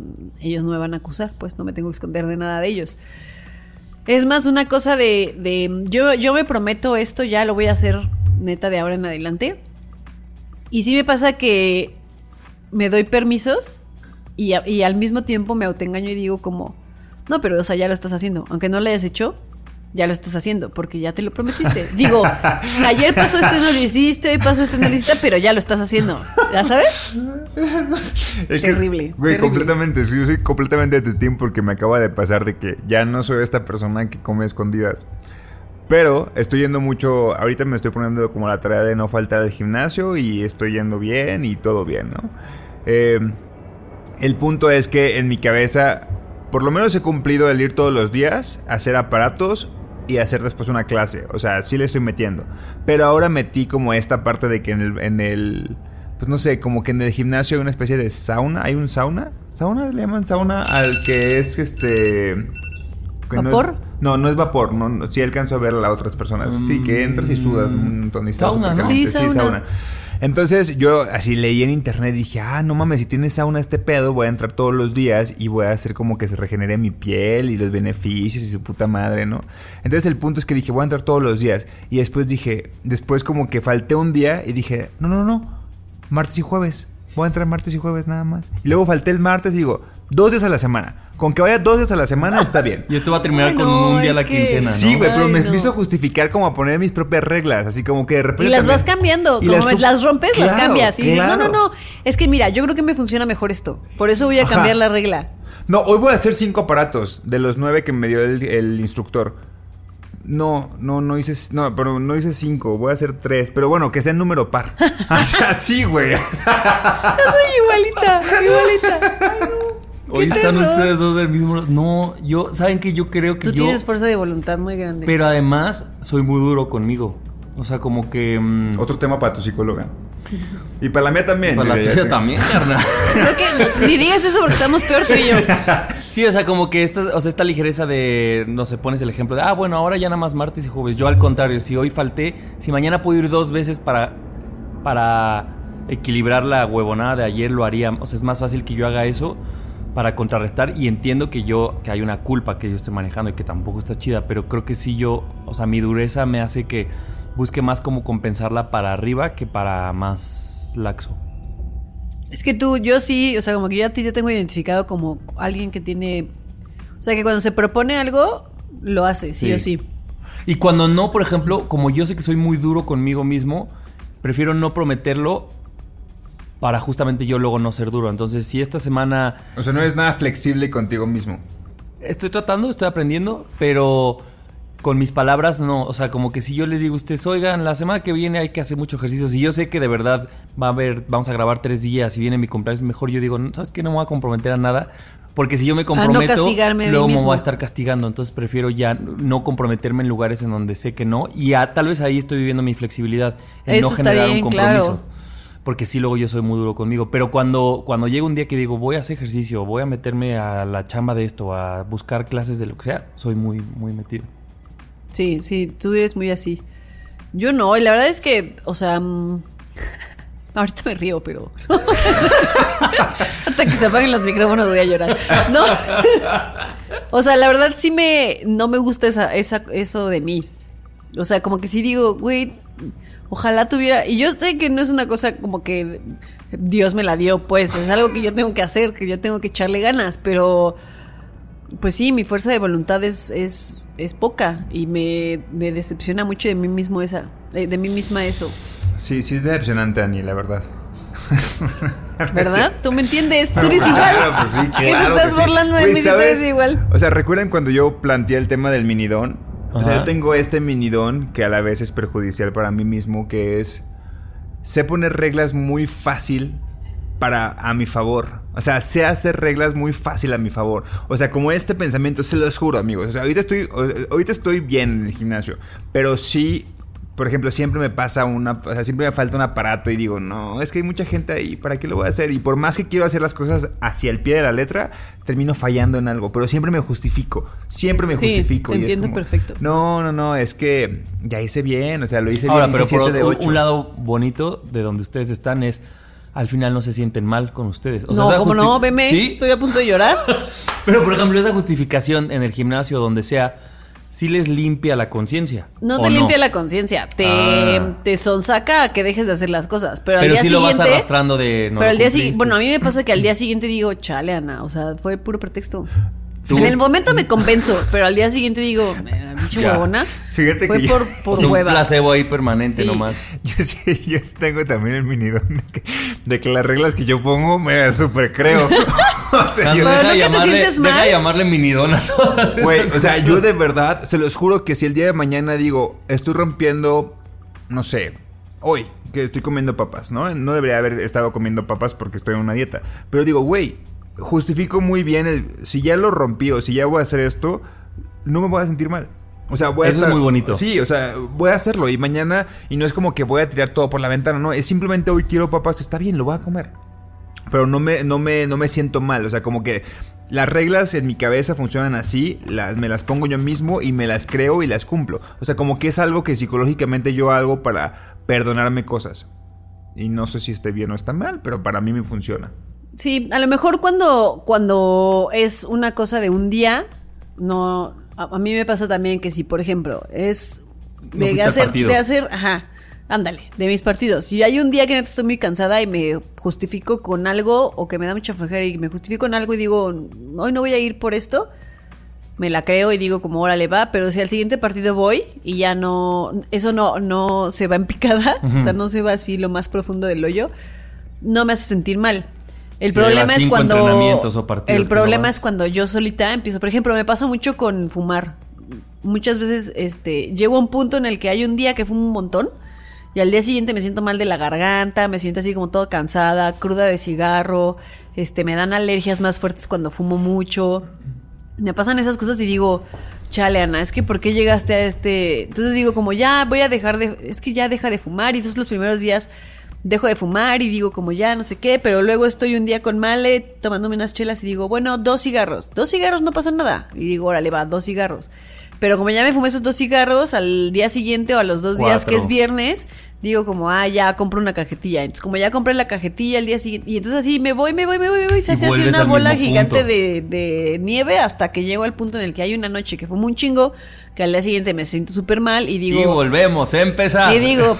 ellos no me van a acusar, pues no me tengo que esconder de nada de ellos. Es más una cosa de, de yo, yo me prometo esto, ya lo voy a hacer neta de ahora en adelante. Y sí me pasa que me doy permisos y, a- y al mismo tiempo me autoengaño y digo como, no, pero o sea, ya lo estás haciendo. Aunque no lo hayas hecho, ya lo estás haciendo porque ya te lo prometiste. [LAUGHS] Digo, ayer pasó esto y no lo hiciste, hoy pasó esto y no lo hiciste, pero ya lo estás haciendo. ¿Ya sabes? [LAUGHS] Es Terrible, Güey, completamente. sí, Yo soy completamente de tu team porque me acaba de pasar de que ya no soy esta persona que come escondidas. Pero estoy yendo mucho. Ahorita me estoy poniendo como la tarea de no faltar al gimnasio y estoy yendo bien y todo bien, ¿no? Eh, el punto es que en mi cabeza, por lo menos he cumplido el ir todos los días, hacer aparatos y hacer después una clase. O sea, sí le estoy metiendo. Pero ahora metí como esta parte de que en el, en el pues no sé, como que en el gimnasio hay una especie de sauna. ¿Hay un sauna? ¿Sauna? ¿Le llaman sauna al que es este... que no es- ¿Vapor? No, no es vapor. No, no, sí alcanzo a ver a otras personas. Sí, que entras y sudas un montón. está Sauna, ¿no? caliente. Sí, sauna. Entonces yo así leí en internet y dije, ah, no mames, si tiene sauna este pedo, voy a entrar todos los días y voy a hacer como que se regenere mi piel y los beneficios y su puta madre, ¿no? Entonces el punto es que dije, voy a entrar todos los días. Y después dije, después como que falté un día y dije, no, no, no, martes y jueves. Voy a entrar martes y jueves nada más. Y luego falté el martes y digo, dos días a la semana. Con que vaya dos días a la semana está bien. [LAUGHS] Y esto va a terminar Ay, con no, un día a la que- quincena, ¿no? Sí, güey, pero Ay, me, no. me hizo justificar como a poner mis propias reglas, así como que de repente... Y las también- vas cambiando. Y Como las, rompes, las cambias. Y dices, no, no, no. Es que mira, yo creo que me funciona mejor esto. Por eso voy a Ajá. cambiar la regla. No, hoy voy a hacer cinco aparatos de los nueve que me dio el, el instructor. No, no, no hice, no, pero no hice cinco, voy a hacer tres, pero bueno, que sea en número par. [LAUGHS] O sea, sí, güey. [LAUGHS] Soy igualita, igualita. Hoy ¿Qué están terror? ustedes dos del mismo. No, yo, ¿saben que Yo creo que Tú yo. tienes fuerza de voluntad muy grande. Pero además, soy muy duro conmigo. O sea, como que. mm, Otro tema para tu psicóloga. Y para la mía también. para la tuya también, carnal. [LAUGHS] Creo que ni digas eso porque estamos peor tú y yo. [LAUGHS] Sí, o sea, como que esta, o sea, esta ligereza de, no sé, pones el ejemplo de, ah, bueno, ahora ya nada más martes y jueves. Yo al contrario, si hoy falté, si mañana puedo ir dos veces para, para equilibrar la huevonada de ayer, lo haría. O sea, es más fácil que yo haga eso para contrarrestar y entiendo que yo, que hay una culpa que yo estoy manejando y que tampoco está chida, pero creo que sí yo, o sea, mi dureza me hace que busque más cómo compensarla para arriba que para más laxo. Es que tú, yo sí, o sea, como que yo a ti te tengo identificado como alguien que tiene. O sea, que cuando se propone algo, lo hace, sí, Sí. o sí. Y cuando no, por ejemplo, como yo sé que soy muy duro conmigo mismo, prefiero no prometerlo para justamente yo luego no ser duro. Entonces, si esta semana O sea, no es nada flexible contigo mismo. estoy tratando, estoy aprendiendo, pero con mis palabras no. O sea, como que si yo les digo a ustedes, oigan, la semana que viene hay que hacer mucho ejercicio. Si yo sé que de verdad va a haber, vamos a grabar tres días y viene mi cumpleaños, mejor yo digo, ¿sabes qué? No me voy a comprometer a nada. Porque si yo me comprometo, mí luego me voy a estar castigando. Entonces prefiero ya no comprometerme en lugares en donde sé que no. Y a- tal vez ahí estoy viviendo mi flexibilidad. En Eso no está generar bien, un compromiso. claro. Porque sí, luego yo soy muy duro conmigo. Pero cuando, cuando llega un día que digo, voy a hacer ejercicio, voy a meterme a la chamba de esto, a buscar clases de lo que sea, soy muy, muy metido. Sí, sí, tú eres muy así. Yo no, y la verdad es que, o sea, mm, [LAUGHS] ahorita me río, pero [LAUGHS] hasta que se apaguen los micrófonos voy a llorar. No, [LAUGHS] o sea, la verdad sí me, no me gusta esa, esa, eso de mí. O sea, como que sí digo, güey, ojalá tuviera, y yo sé que no es una cosa como que Dios me la dio, pues, es algo que yo tengo que hacer, que yo tengo que echarle ganas, pero pues sí, mi fuerza de voluntad es, es, es poca y me, me decepciona mucho de mí mismo esa, de, de mí misma eso. Sí, sí es decepcionante, Ani, la verdad. [LAUGHS] ¿Verdad? ¿Tú me entiendes? [LAUGHS] Tú eres Claro, igual. pues sí, ¿Qué te claro estás que sí. burlando de mí si tú eres igual? O sea, ¿recuerdan cuando yo planteé el tema del minidón? O sea, yo tengo este minidón que a la vez es perjudicial para mí mismo, que es... Sé poner reglas muy fácil para a mi favor. O sea, sé hacer reglas muy fácil a mi favor. O sea, como este pensamiento, se los juro, amigos. O sea, ahorita estoy, ahorita estoy bien en el gimnasio, pero sí por ejemplo, siempre me pasa una, o sea, siempre me falta un aparato y digo, no, es que hay mucha gente ahí, ¿para qué lo voy a hacer? Y por más que quiero hacer las cosas hacia el pie de la letra, termino fallando en algo, pero siempre me justifico, siempre me Sí, justifico. te y es entiendo como, perfecto. No, no, no, es que ya hice bien, o sea, lo hice Ahora, bien, pero hice por de otro- ocho. un lado bonito de donde ustedes están es al final no se sienten mal con ustedes. O sea, no, esa como no, veme, Sí, estoy a punto de llorar. [LAUGHS] pero por ejemplo, esa justificación en el gimnasio, donde sea, sí les limpia la conciencia. No ¿o te limpia la conciencia, te, Ah. te sonsaca a que dejes de hacer las cosas. Pero, Pero al día sí lo vas siguiente. arrastrando de, no pero al día siguiente. Bueno, a mí me pasa que al día siguiente digo, chale, Ana. O sea, fue puro pretexto. ¿Tú? En el momento me convenzo, pero al día siguiente digo, "Eh, pinche huevona. Fíjate fue que yo- por, O [LAUGHS] por un huevas. placebo ahí permanente Sí. nomás. [LAUGHS] Yo sí, yo tengo también el minidón de que, de que las reglas que yo pongo me súper creo. [LAUGHS] o sea, yo, deja, ¿no que te llamarle, deja llamarle minidón a todas esas Güey, o sea, cosas. yo de verdad, se los juro que si el día de mañana digo, estoy rompiendo, no sé, hoy, que estoy comiendo papas, ¿no? No debería haber estado comiendo papas porque estoy en una dieta. Pero digo, güey, justifico muy bien el, si ya lo rompí o si ya voy a hacer esto, no me voy a sentir mal. O sea, voy a Eso es muy bonito. Sí, o sea, voy a hacerlo y mañana, y no es como que voy a tirar todo por la ventana, no, es simplemente hoy quiero papas, está bien, lo voy a comer. Pero no me, no me, no me siento mal. O sea, como que las reglas en mi cabeza funcionan así, las, me las pongo yo mismo y me las creo y las cumplo. O sea, como que es algo que psicológicamente yo hago para perdonarme cosas. Y no sé si esté bien o está mal, pero para mí me funciona. Sí, a lo mejor cuando, cuando es una cosa de un día, no. A, a mí me pasa también que si, por ejemplo, es No de hacer, de hacer, ajá, ándale, de mis partidos. Si hay un día que neta estoy muy cansada y me justifico con algo, o que me da mucha flojera y me justifico con algo y digo, hoy no voy a ir por esto, me la creo y digo como órale va, pero si al siguiente partido voy y ya no, eso no, no se va en picada, [LAUGHS] o sea, no se va así lo más profundo del hoyo, no me hace sentir mal. El Si problema es cuando entrenamientos o partidos el problema es cuando yo solita empiezo, por ejemplo, me pasa mucho con fumar. Muchas veces este llego a un punto en el que hay un día que fumo un montón y al día siguiente me siento mal de la garganta, me siento así como todo cansada, cruda de cigarro, este me dan alergias más fuertes cuando fumo mucho. Me pasan esas cosas y digo, chale, Ana, es que ¿por qué llegaste a este...? Entonces digo como, ya voy a dejar de... Es que ya deja de fumar y entonces los primeros días dejo de fumar y digo como ya no sé qué, pero luego estoy un día con Male tomándome unas chelas y digo, bueno, dos cigarros. Dos cigarros no pasa nada. Y digo, órale, va, dos cigarros. Pero como ya me fumé esos dos cigarros, al día siguiente o a los dos días que es viernes, digo como, ah, ya compro una cajetilla. Entonces, como ya compré la cajetilla el día siguiente, y entonces así me voy, me voy, me voy, me voy, se hace así una bola gigante de, de nieve hasta que llego al punto en el que hay una noche que fumo un chingo, que al día siguiente me siento súper mal y digo... y volvemos a empezar. Y digo,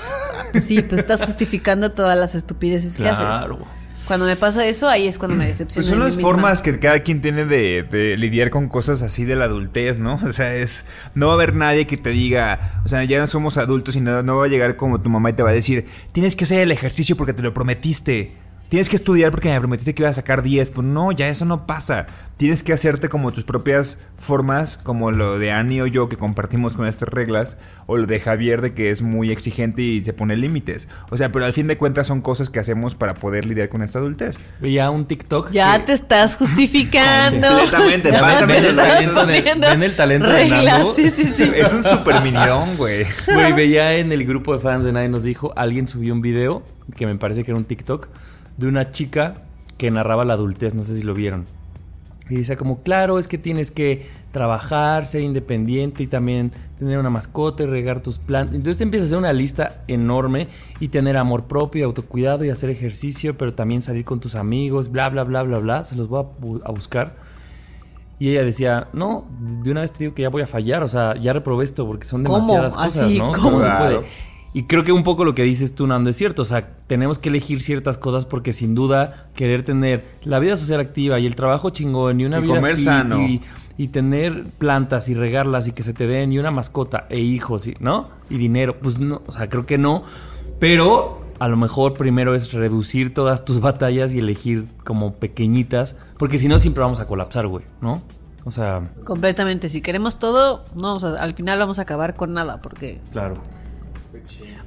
pues sí, pues estás justificando todas las estupideces que haces. Claro. Cuando me pasa eso, ahí es cuando me Pues decepciono. son las formas que cada quien tiene de, de lidiar con cosas así de la adultez, ¿no? [LAUGHS] O sea, es. No va a haber nadie que te diga. O sea, ya no somos adultos y no, no va a llegar como tu mamá y te va a decir: Tienes que hacer el ejercicio porque te lo prometiste. Tienes que estudiar porque me prometiste que ibas a sacar 10. Pues no, ya eso no pasa. Tienes que hacerte como tus propias formas, como lo de Annie o yo que compartimos con estas reglas, o lo de Javier de que es muy exigente y se pone límites. O sea, pero al fin de cuentas son cosas que hacemos para poder lidiar con esta adultez. Veía un TikTok. Ya que- te estás justificando. Completamente, Ya pásame el talento de- ven el talento de Reglas, Nando. sí, sí, sí. Es un super minidón, güey. Güey, veía en el grupo de fans de Nadie nos dijo, alguien subió un video, que me parece que era un TikTok, de una chica que narraba la adultez, no sé si lo vieron. Y dice como, claro, es que tienes que trabajar, ser independiente y también tener una mascota y regar tus plantas. Entonces te empieza a hacer una lista enorme y tener amor propio, autocuidado y hacer ejercicio, pero también salir con tus amigos, bla, bla, bla, bla, bla. Se los voy a, bu- a buscar. Y ella decía, no, de una vez te digo que ya voy a fallar, o sea, ya reprobé esto porque son ¿Cómo? demasiadas cosas, Así, ¿no? ¿cómo? Se Claro. puede. Y creo que un poco lo que dices tú, Nando, es cierto. O sea, tenemos que elegir ciertas cosas porque sin duda querer tener la vida social activa y el trabajo chingón y una Y vida comer fit sano. Y, y tener plantas y regarlas y que se te den y una mascota e hijos, y- ¿no? Y dinero. Pues no, o sea, creo que no. Pero a lo mejor primero es reducir todas tus [LAUGHS] batallas y elegir como pequeñitas. Porque si no, siempre vamos a colapsar, güey, ¿no? O sea, Completamente. Si queremos todo, no, vamos a- al final vamos a acabar con nada, porque claro.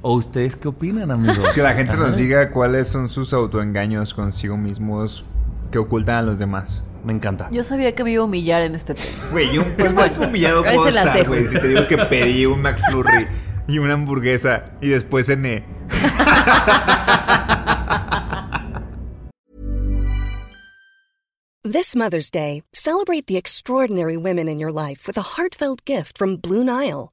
¿O ustedes qué opinan, amigos? Que la gente Ajá. nos diga cuáles son sus autoengaños consigo mismos que ocultan a los demás. Me encanta. yo sabía que me iba a humillar en este tema. Güey, yo Pues ¿qué más humillado puedo estar, güey? Si te digo que pedí un McFlurry. y una hamburguesa y después cené. This Mother's Day, celebrate the extraordinary women in your life with a heartfelt gift from Blue Nile.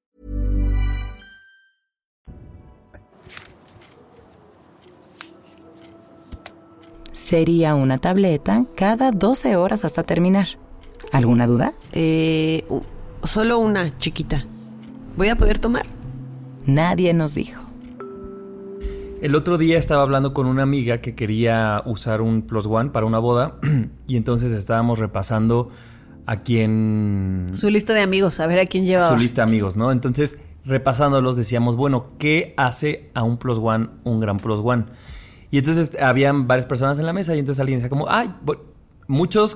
Sería una tableta cada 12 horas hasta terminar. ¿Alguna duda? Eh, solo una chiquita. ¿Voy a poder tomar? Nadie nos dijo. El otro día estaba hablando con una amiga que quería usar un Plus One para una boda [CLEARS THROAT] y entonces estábamos repasando a quién... Su lista de amigos, a ver a quién lleva. su lista de amigos, ¿no? Entonces, repasándolos, decíamos, bueno, ¿qué hace a un Plus One un gran Plus One? Y entonces habían varias personas en la mesa y entonces alguien decía como, ay, muchos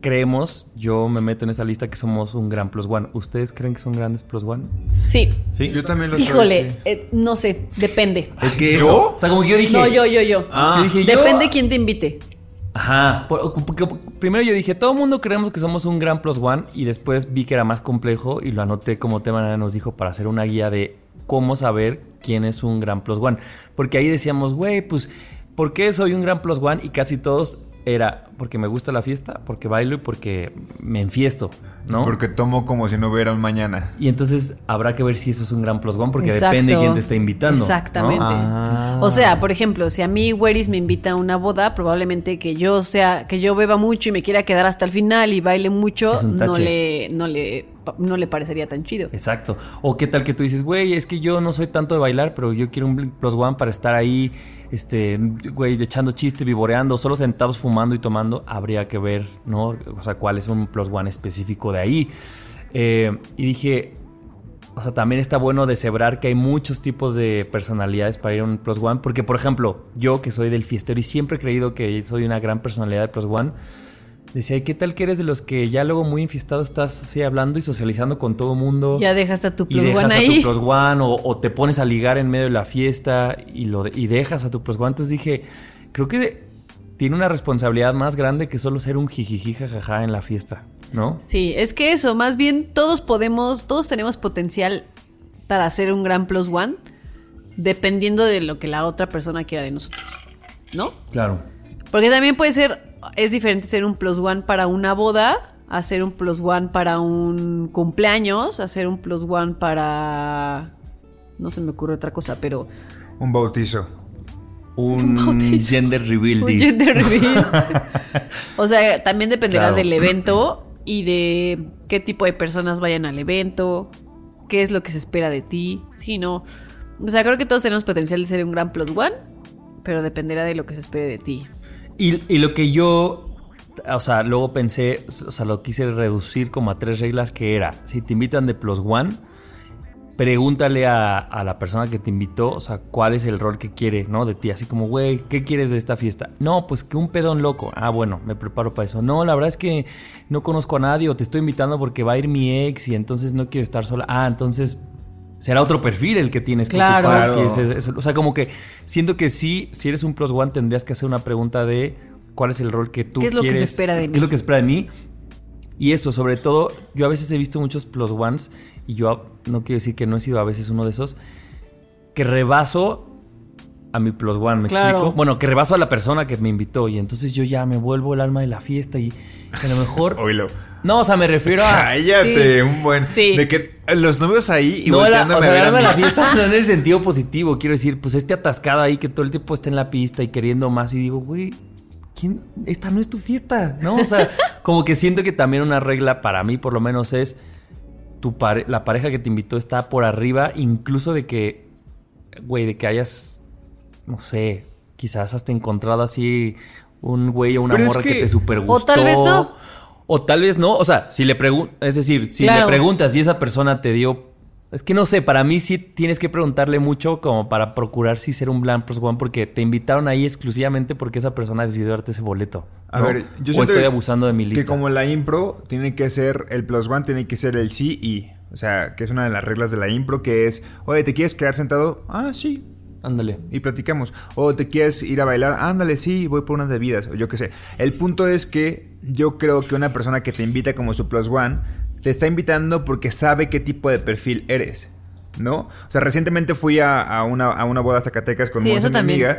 creemos, yo me meto en esa lista que somos un gran Plus One. ¿Ustedes creen que son grandes Plus One? Sí. Sí. Yo también lo soy, Híjole, sí. eh, no sé, depende. Es que ¿Yo? o sea, como que yo dije... No, yo, yo, yo. Ah. yo dije, yo- Depende quién te invite. Ajá. por- porque primero yo dije, todo el mundo creemos que somos un gran plus one y después vi que era más complejo y lo anoté como tema nos dijo para hacer una guía de cómo saber quién es un gran plus one. Porque ahí decíamos, güey, pues, ¿por qué soy un gran plus one? Y casi todos era porque me gusta la fiesta, porque bailo y porque me enfiesto, ¿no? Porque tomo como si no hubiera un mañana. Y entonces habrá que ver si eso es un gran plus one porque Exacto. depende de quién te está invitando. ¿no? Exactamente. Ah. O sea, por ejemplo, si a mí Weris me invita a una boda, probablemente que yo sea, que yo beba mucho y me quiera quedar hasta el final y baile mucho, no le, no le, no le parecería tan chido. Exacto. O qué tal que tú dices, güey, es que yo no soy tanto de bailar, pero yo quiero un plus one para estar ahí, este, güey, echando chiste, vivoreando, solo sentados fumando y tomando. Habría que ver, ¿no? O sea, cuál es un plus one específico de ahí. Eh, y dije, o sea, también está bueno deshebrar que hay muchos tipos de personalidades para ir a un plus one. Porque, por ejemplo, yo que soy del fiestero y siempre he creído que soy una gran personalidad de plus one. Decía, ¿y qué tal que eres de los que ya luego muy infiestado estás así hablando y socializando con todo mundo? Ya dejaste a tu y plus dejas one a ahí. tu plus one o, o te pones a ligar en medio de la fiesta y, lo y dejas a tu plus one. Entonces dije, creo que de- tiene una responsabilidad más grande que solo ser un jijiji jajaja en la fiesta, ¿no? Sí, es que eso, más bien todos podemos, todos tenemos potencial para hacer un gran plus one, dependiendo de lo que la otra persona quiera de nosotros, ¿no? Claro. Porque también puede ser, es diferente ser un plus one para una boda, hacer un plus one para un cumpleaños, hacer un plus one para... No se me ocurre otra cosa, pero... Un bautizo. Un bautizo. gender reveal. Un gender reveal. [LAUGHS] o sea, también dependerá Claro. del evento y de qué tipo de personas vayan al evento, qué es lo que se espera de ti. Sí, no. O sea, creo que todos tenemos potencial de ser un gran plus one, pero dependerá de lo que se espere de ti. Y, y lo que yo, o sea, luego pensé, o sea, lo quise reducir como a tres reglas que era, si te invitan de plus one, pregúntale a, a la persona que te invitó, o sea, cuál es el rol que quiere, ¿no? De ti, así como, güey, ¿qué quieres de esta fiesta? No, pues que un pedón loco. Ah, bueno, me preparo para eso. No, la verdad es que no conozco a nadie o te estoy invitando porque va a ir mi ex y entonces no quiero estar sola. Ah, entonces será otro perfil el que tienes que Claro. ocupar, Claro. si es eso. O sea, como que siento que sí, si eres un plus one tendrías que hacer una pregunta de cuál es el rol que tú ¿Qué es lo que se quieres, espera de ¿Qué mí? es lo que se espera de mí? Y eso, sobre todo, yo a veces he visto muchos plus ones y yo no quiero decir que no he sido a veces uno de esos que rebaso a mi plus one, ¿me Claro. explico? Bueno, que rebaso a la persona que me invitó y entonces yo ya me vuelvo el alma de la fiesta y a lo mejor... [LAUGHS] Oílo. No, o sea, me refiero a... [LAUGHS] Cállate, Sí. un buen. Sí. De que los novios ahí y No, la, o sea, el alma de la fiesta no [LAUGHS] en el sentido positivo. Quiero decir, pues este atascado ahí que todo el tiempo está en la pista y queriendo más. Y digo, güey, ¿quién? Esta no es tu fiesta, ¿no? O sea, como que siento que también una regla para mí, por lo menos, es tu pare- la pareja que te invitó está por arriba, incluso de que, güey, de que hayas, no sé, quizás hasta encontrado así un güey o una Pero es morra que, que- te super gustó. O tal vez no. O tal vez no. O sea, si le preguntas, es decir, si Claro. le preguntas y esa persona te dio Es que no sé, para mí sí tienes que preguntarle mucho como para procurar si ser un Blanc Plus One porque te invitaron ahí exclusivamente porque esa persona decidió darte ese boleto. A ¿no? ver, yo o estoy abusando de mi lista. Que como la impro tiene que ser el plus one, tiene que ser el sí y. O sea, que es una de las reglas de la impro que es, oye, ¿te quieres quedar sentado? Ah, sí. Ándale. Y platicamos. O te quieres ir a bailar, ándale, sí, voy por unas bebidas. O yo qué sé. El punto es que yo creo que una persona que te invita como su plus one, te está invitando porque sabe qué tipo de perfil eres. ¿No? O sea, recientemente fui a, a una, a una boda a Zacatecas con Sí, eso mi también.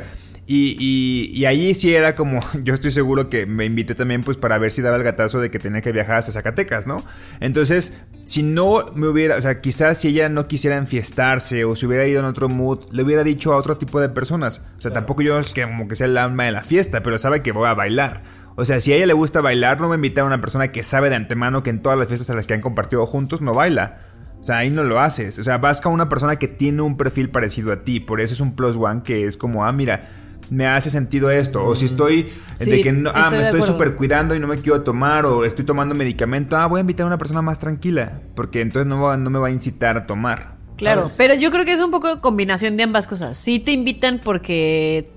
Y, y, y ahí sí era como, [LAUGHS] yo estoy seguro que me invité también pues para ver si daba el gatazo de que tenía que viajar hasta Zacatecas, ¿no? Entonces, si no me hubiera, o sea, quizás si ella no quisiera enfiestarse o se hubiera ido en otro mood, le hubiera dicho a otro tipo de personas. O sea, tampoco yo es que como que sea el alma de la fiesta, pero sabe que voy a bailar. O sea, si a ella le gusta bailar, no me invita a una persona que sabe de antemano que en todas las fiestas a las que han compartido juntos no baila. O sea, ahí no lo haces. O sea, vas con una persona que tiene un perfil parecido a ti. Por eso es un plus one que es como, ah, mira, me hace sentido esto. O si estoy de que no, ah, estoy me de estoy súper cuidando y no me quiero tomar. O estoy tomando medicamento. Ah, voy a invitar a una persona más tranquila. Porque entonces no, va- no me va a incitar a tomar. Claro, ¿sabes? pero yo creo que es un poco combinación de ambas cosas. Sí te invitan porque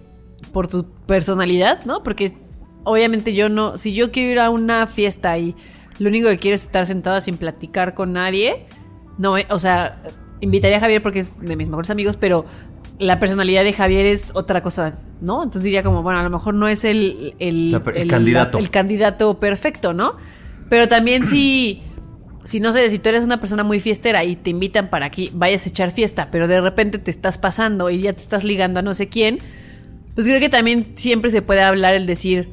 por tu personalidad, ¿no? Porque obviamente yo no, si yo quiero ir a una fiesta y lo único que quiero es estar sentada sin platicar con nadie, no, o sea, invitaría a Javier porque es de mis mejores amigos, pero la personalidad de Javier es otra cosa, ¿no? Entonces diría como, bueno, a lo mejor no es el, el, candidato. el candidato perfecto, ¿no? Pero también si, [CLEARS THROAT] si no sé, si tú eres una persona muy fiestera y te invitan para que vayas a echar fiesta, pero de repente te estás pasando y ya te estás ligando a no sé quién, pues creo que también siempre se puede hablar el decir,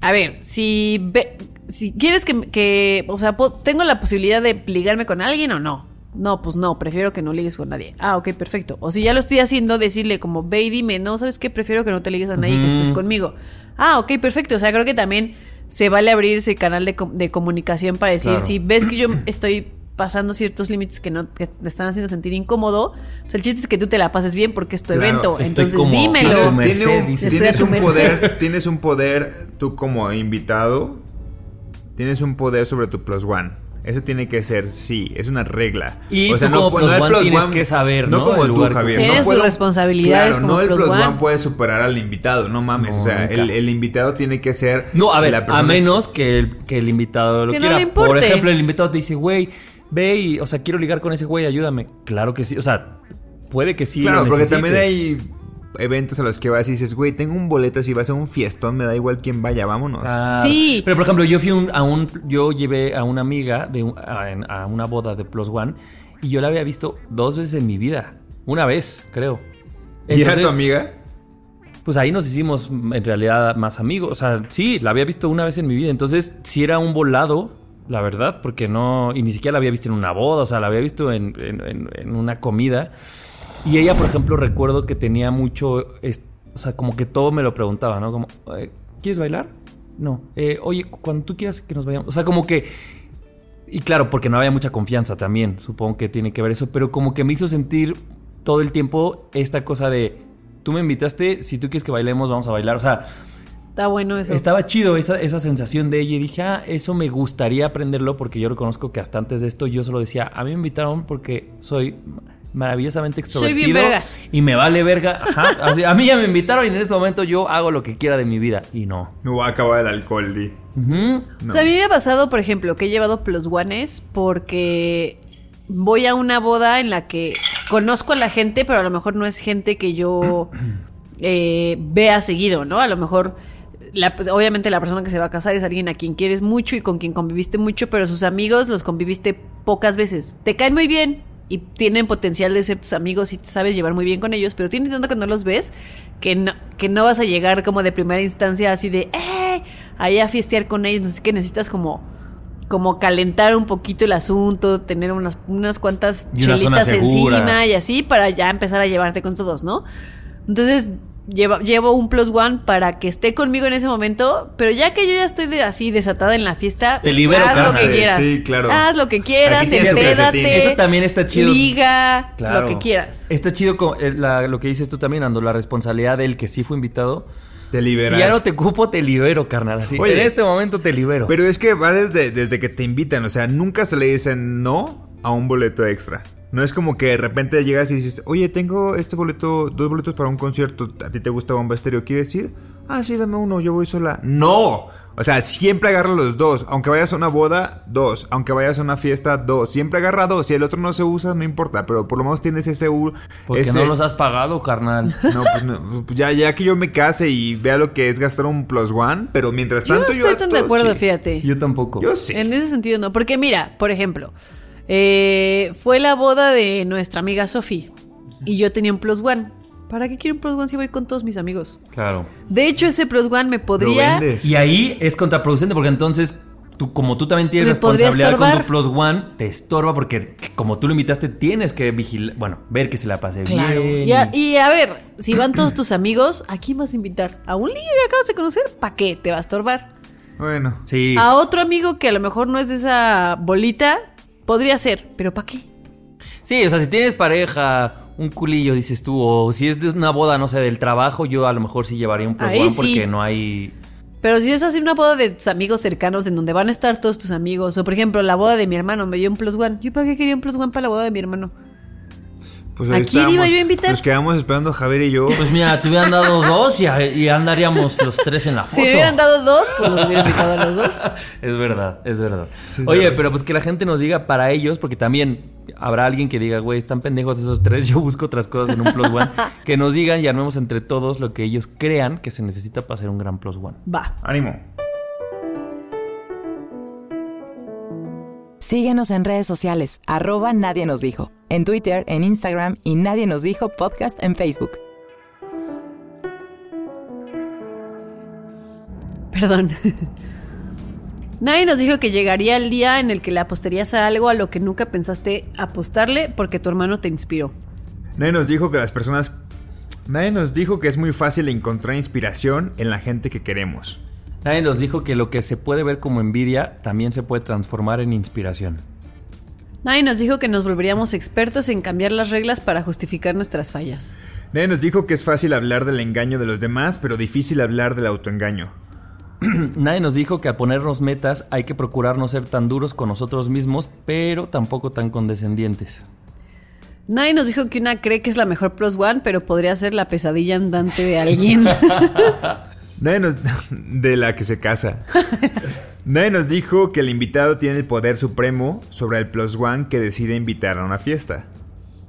a ver, si, ve- si quieres que, que, o sea, tengo la posibilidad de ligarme con alguien o no. No, pues no, prefiero que no ligues con nadie. Ah, ok, perfecto. O si ya lo estoy haciendo, decirle como, ve y dime, no, ¿sabes qué? Prefiero que no te ligues a nadie y que estés conmigo. Ah, ok, perfecto. O sea, creo que también se vale abrir ese canal de, com- de comunicación para decir, Claro. si ves que yo estoy pasando ciertos límites que no que te están haciendo sentir incómodo, pues el chiste es que tú te la pases bien porque es tu Claro, evento. Entonces como- dímelo. Un, tienes un poder, tienes un poder, tú como invitado, tienes un poder sobre tu plus one. Eso tiene que ser, sí, es una regla. Y tú como pu- plus el one tienes que saber, ¿no? como El tú, lugar Javier. que- Tienes no sus puedo- responsabilidades Claro, como no el plus one. one. puede superar al invitado, no mames. No, o sea, el, el invitado tiene que ser. No, a ver, la a menos que el, que el invitado lo Que no quiera. le importe. Por ejemplo, el invitado te dice, güey, ve y, o sea, quiero ligar con ese güey, ayúdame. Claro que sí, o sea, puede que sí. Claro, lo porque también hay eventos a los que vas y dices, güey, tengo un boleto, si va a un fiestón, me da igual quién vaya, vámonos. Ah, Sí. Pero por ejemplo, yo fui un- a un. Yo llevé a una amiga de un- a, una boda de Plus One y yo la había visto dos veces en mi vida. Una vez, creo. ¿Y era tu amiga? Pues ahí nos hicimos en realidad más amigos. O sea, sí, la había visto una vez en mi vida. Entonces, sí era un volado, la verdad, porque no. Y ni siquiera la había visto en una boda, o sea, la había visto en, en- en- en una comida. Y ella, por ejemplo, recuerdo que tenía mucho. o sea, como que todo me lo preguntaba, ¿no? Como, ¿quieres bailar? No. Eh, oye, cuando tú quieras que nos vayamos. O sea, como que. Y claro, porque no había mucha confianza también, supongo que tiene que ver eso, pero como que me hizo sentir todo el tiempo esta cosa de, tú me invitaste, si tú quieres que bailemos, vamos a bailar. O sea, Está bueno eso. estaba chido esa, esa sensación de ella y dije, ah, eso me gustaría aprenderlo porque yo reconozco que hasta antes de esto yo solo decía, a mí me invitaron porque soy maravillosamente Soy extrovertido. bien vergas. Y me vale verga. Ajá, así, a mí ya me invitaron y en este momento yo hago lo que quiera de mi vida. Y no. Me voy a acabar el alcohol, di. Ujú. O sea, a mí me ha pasado, por ejemplo, que he llevado plus ones porque voy a una boda en la que conozco a la gente, pero a lo mejor no es gente que yo [CLEARS THROAT] eh, vea seguido, ¿no? A lo mejor, la- pues, obviamente la persona que se va a casar es alguien a quien quieres mucho y con quien conviviste mucho, pero sus amigos los conviviste pocas veces. Te caen muy bien y tienen potencial de ser tus amigos y te sabes llevar muy bien con ellos, pero tienen tanto que no los ves que no, que no vas a llegar como de primera instancia así de, ¡eh! Ahí a fiestear con ellos, no sé qué, necesitas como como calentar un poquito el asunto, tener unas, unas cuantas Y una zona chelitas encima y así para ya empezar a llevarte con todos, ¿no? Entonces llevo, llevo un plus one para que esté conmigo en ese momento, pero ya que yo ya estoy de- así desatada en la fiesta, Te libero, haz lo que quieras. Sí, claro. Haz lo que quieras, empédate. Eso también está chido. Liga, Claro. lo que quieras. Está chido eh, la- lo que dices tú también, Ando, la responsabilidad del que sí fue invitado. Te liberas. Si ya no te cupo, te libero, carnal. Así. Oye, en este momento te libero. Pero es que va desde, desde que te invitan, o sea, nunca se le dicen no a un boleto extra. No es como que de repente llegas y dices, oye, tengo este boleto, dos boletos para un concierto, ¿a ti te gusta Bomba Estéreo? ¿Quieres ir? Ah, sí, dame uno, yo voy sola. ¡No! O sea, siempre agarra los dos. Aunque vayas a una boda, dos. Aunque vayas a una fiesta, dos. Siempre agarra dos. Si el otro no se usa, no importa. Pero por lo menos tienes ese... Porque ese- no los has pagado, carnal. No, pues no. Pues ya, ya que yo me case y vea lo que es gastar un plus one. Pero mientras Yo tanto no estoy tan de acuerdo, sí. fíjate. Yo tampoco. Yo sí. En ese sentido no. Porque mira, por ejemplo, eh, fue la boda de nuestra amiga Sofi y yo tenía un plus one. ¿Para qué quiero un plus one si voy con todos mis amigos? Claro. De hecho, ese plus one me podría... Y ahí es contraproducente porque entonces tú, como tú también tienes responsabilidad con tu plus one, te estorba porque como tú lo invitaste tienes que vigilar, bueno, ver que se la pase Claro. bien. Y a, y a ver, si van todos tus amigos, ¿a quién vas a invitar? ¿A un ligue que acabas de conocer? ¿Para qué? ¿Te va a estorbar? Bueno. Sí. A otro amigo que a lo mejor no es de esa bolita, podría ser, pero ¿para qué? Sí, o sea, si tienes pareja, un culillo, dices tú, o si es de una boda, no sé, del trabajo, yo a lo mejor sí llevaría un plus Ahí one sí. porque no hay... Pero si es así una boda de tus amigos cercanos en donde van a estar todos tus amigos, o por ejemplo la boda de mi hermano me dio un plus one, ¿yo para qué quería un plus one para la boda de mi hermano? Pues ¿A ahí quién iba yo a invitar? Nos quedamos esperando Javier y yo. Pues mira, te hubieran dado dos y, y andaríamos los tres en la foto. Si me hubieran dado dos, pues los hubiera invitado a los dos. [LAUGHS] Es verdad, es verdad. Oye, pero pues que la gente nos diga para ellos, porque también habrá alguien que diga, güey, están pendejos esos tres, [LAUGHS] yo busco otras cosas en un plus one. [LAUGHS] que nos digan y armemos entre todos lo que ellos crean que se necesita para hacer un gran plus one. Va. Ánimo. Síguenos en redes sociales, arroba Nadie nos dijo, en Twitter, en Instagram y Nadie nos dijo podcast en Facebook. Perdón. [LAUGHS] Nadie nos dijo que llegaría el día en el que le apostarías a algo a lo que nunca pensaste apostarle porque tu hermano te inspiró. Nadie nos dijo que las personas. Nadie nos dijo que es muy fácil encontrar inspiración en la gente que queremos. Nadie nos dijo que lo que se puede ver como envidia también se puede transformar en inspiración. Nadie nos dijo que nos volveríamos expertos en cambiar las reglas para justificar nuestras fallas. Nadie nos dijo que es fácil hablar del engaño de los demás, pero difícil hablar del autoengaño. [CLEARS THROAT] Nadie nos dijo que al ponernos metas hay que procurar no ser tan duros con nosotros mismos, pero tampoco tan condescendientes. Nadie nos dijo que una cree que es la mejor plus one, pero podría ser la pesadilla andante de alguien. [LAUGHS] Nadie nos. [LAUGHS] de la que se casa. [LAUGHS] Nadie nos dijo que el invitado tiene el poder supremo sobre el plus one que decide invitar a una fiesta.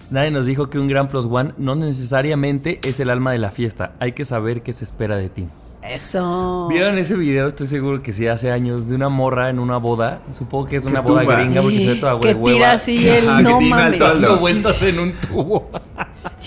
Nadie nos dijo que un gran plus one no necesariamente es el alma de la fiesta, hay que saber qué se espera de ti. Eso. ¿Vieron ese video? Estoy seguro que sí, hace años, de una morra en una boda. Supongo que es una Que boda tumba. gringa porque se ve toda que hueva. tira así el Ajá, [LAUGHS] que no mames. vueltas en un tubo.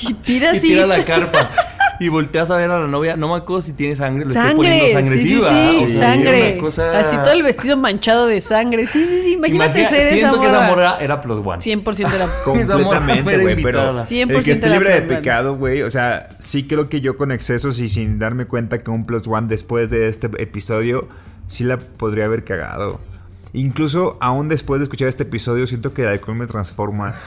Y tira y así. tira la carpa. [LAUGHS] Y volteas a ver a la novia. No me acuerdo si tiene sangre. Le estoy Sangre, poniendo sangre. sí, sí, sí, O sea, sangre. una cosa- Así todo el vestido manchado de sangre. Sí, sí, sí, imagínate Imagina- ser esa Siento que esa morra era plus one. 100% era. [LAUGHS] Completamente, güey, pero invitada. el 100% que esté libre de pecado, güey, o sea, sí creo que yo con excesos y sin darme cuenta que un plus one después de este episodio sí la podría haber cagado. Incluso aún después de escuchar este episodio siento que el alcohol me transforma. [LAUGHS]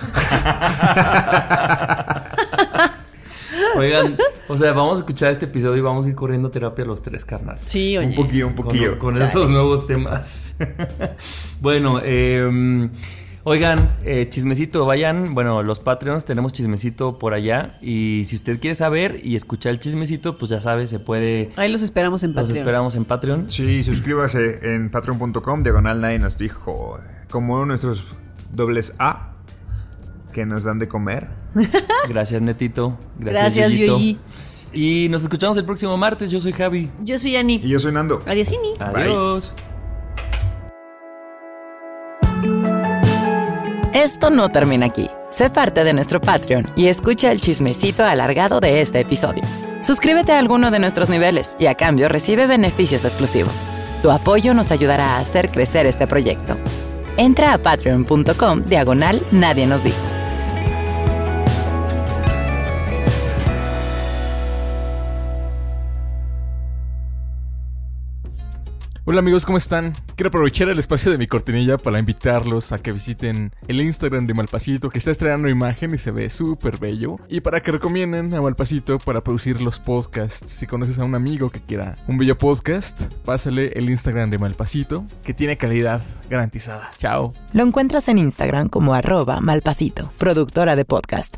Oigan, o sea, vamos a escuchar este episodio y vamos a ir corriendo a terapia los tres, carnal. Sí, oye. un poquillo, un poquillo. con esos nuevos temas. [LAUGHS] bueno, eh, oigan, eh, chismecito, vayan. Bueno, los Patreons tenemos chismecito por allá. Y si usted quiere saber y escuchar el chismecito, pues ya sabe, se puede. Ahí los esperamos en Los Patreon. esperamos en Patreon. Sí, suscríbase en patreon.com, diagonal nadie nos dijo. Como uno de nuestros dobles A que nos dan de comer. [LAUGHS] Gracias, Netito. Gracias. Yoyi. Y nos escuchamos el próximo martes. Yo soy Javi. Yo soy Ani. Y yo soy Nando. Adiosini. Adiós. Esto no termina aquí. Sé parte de nuestro Patreon y escucha el chismecito alargado de este episodio. Suscríbete a alguno de nuestros niveles y a cambio recibe beneficios exclusivos. Tu apoyo nos ayudará a hacer crecer este proyecto. Entra a patreon.com diagonal nadie nos dijo. Hola amigos, ¿cómo están? Quiero aprovechar el espacio de mi cortinilla para invitarlos a que visiten el Instagram de Malpasito, que está estrenando imagen y se ve súper bello. Y para que recomienden a Malpasito para producir los podcasts. Si conoces a un amigo que quiera un bello podcast, pásale el Instagram de Malpasito, que tiene calidad garantizada. Chao. Lo encuentras en Instagram como arroba malpasito, productora de podcast.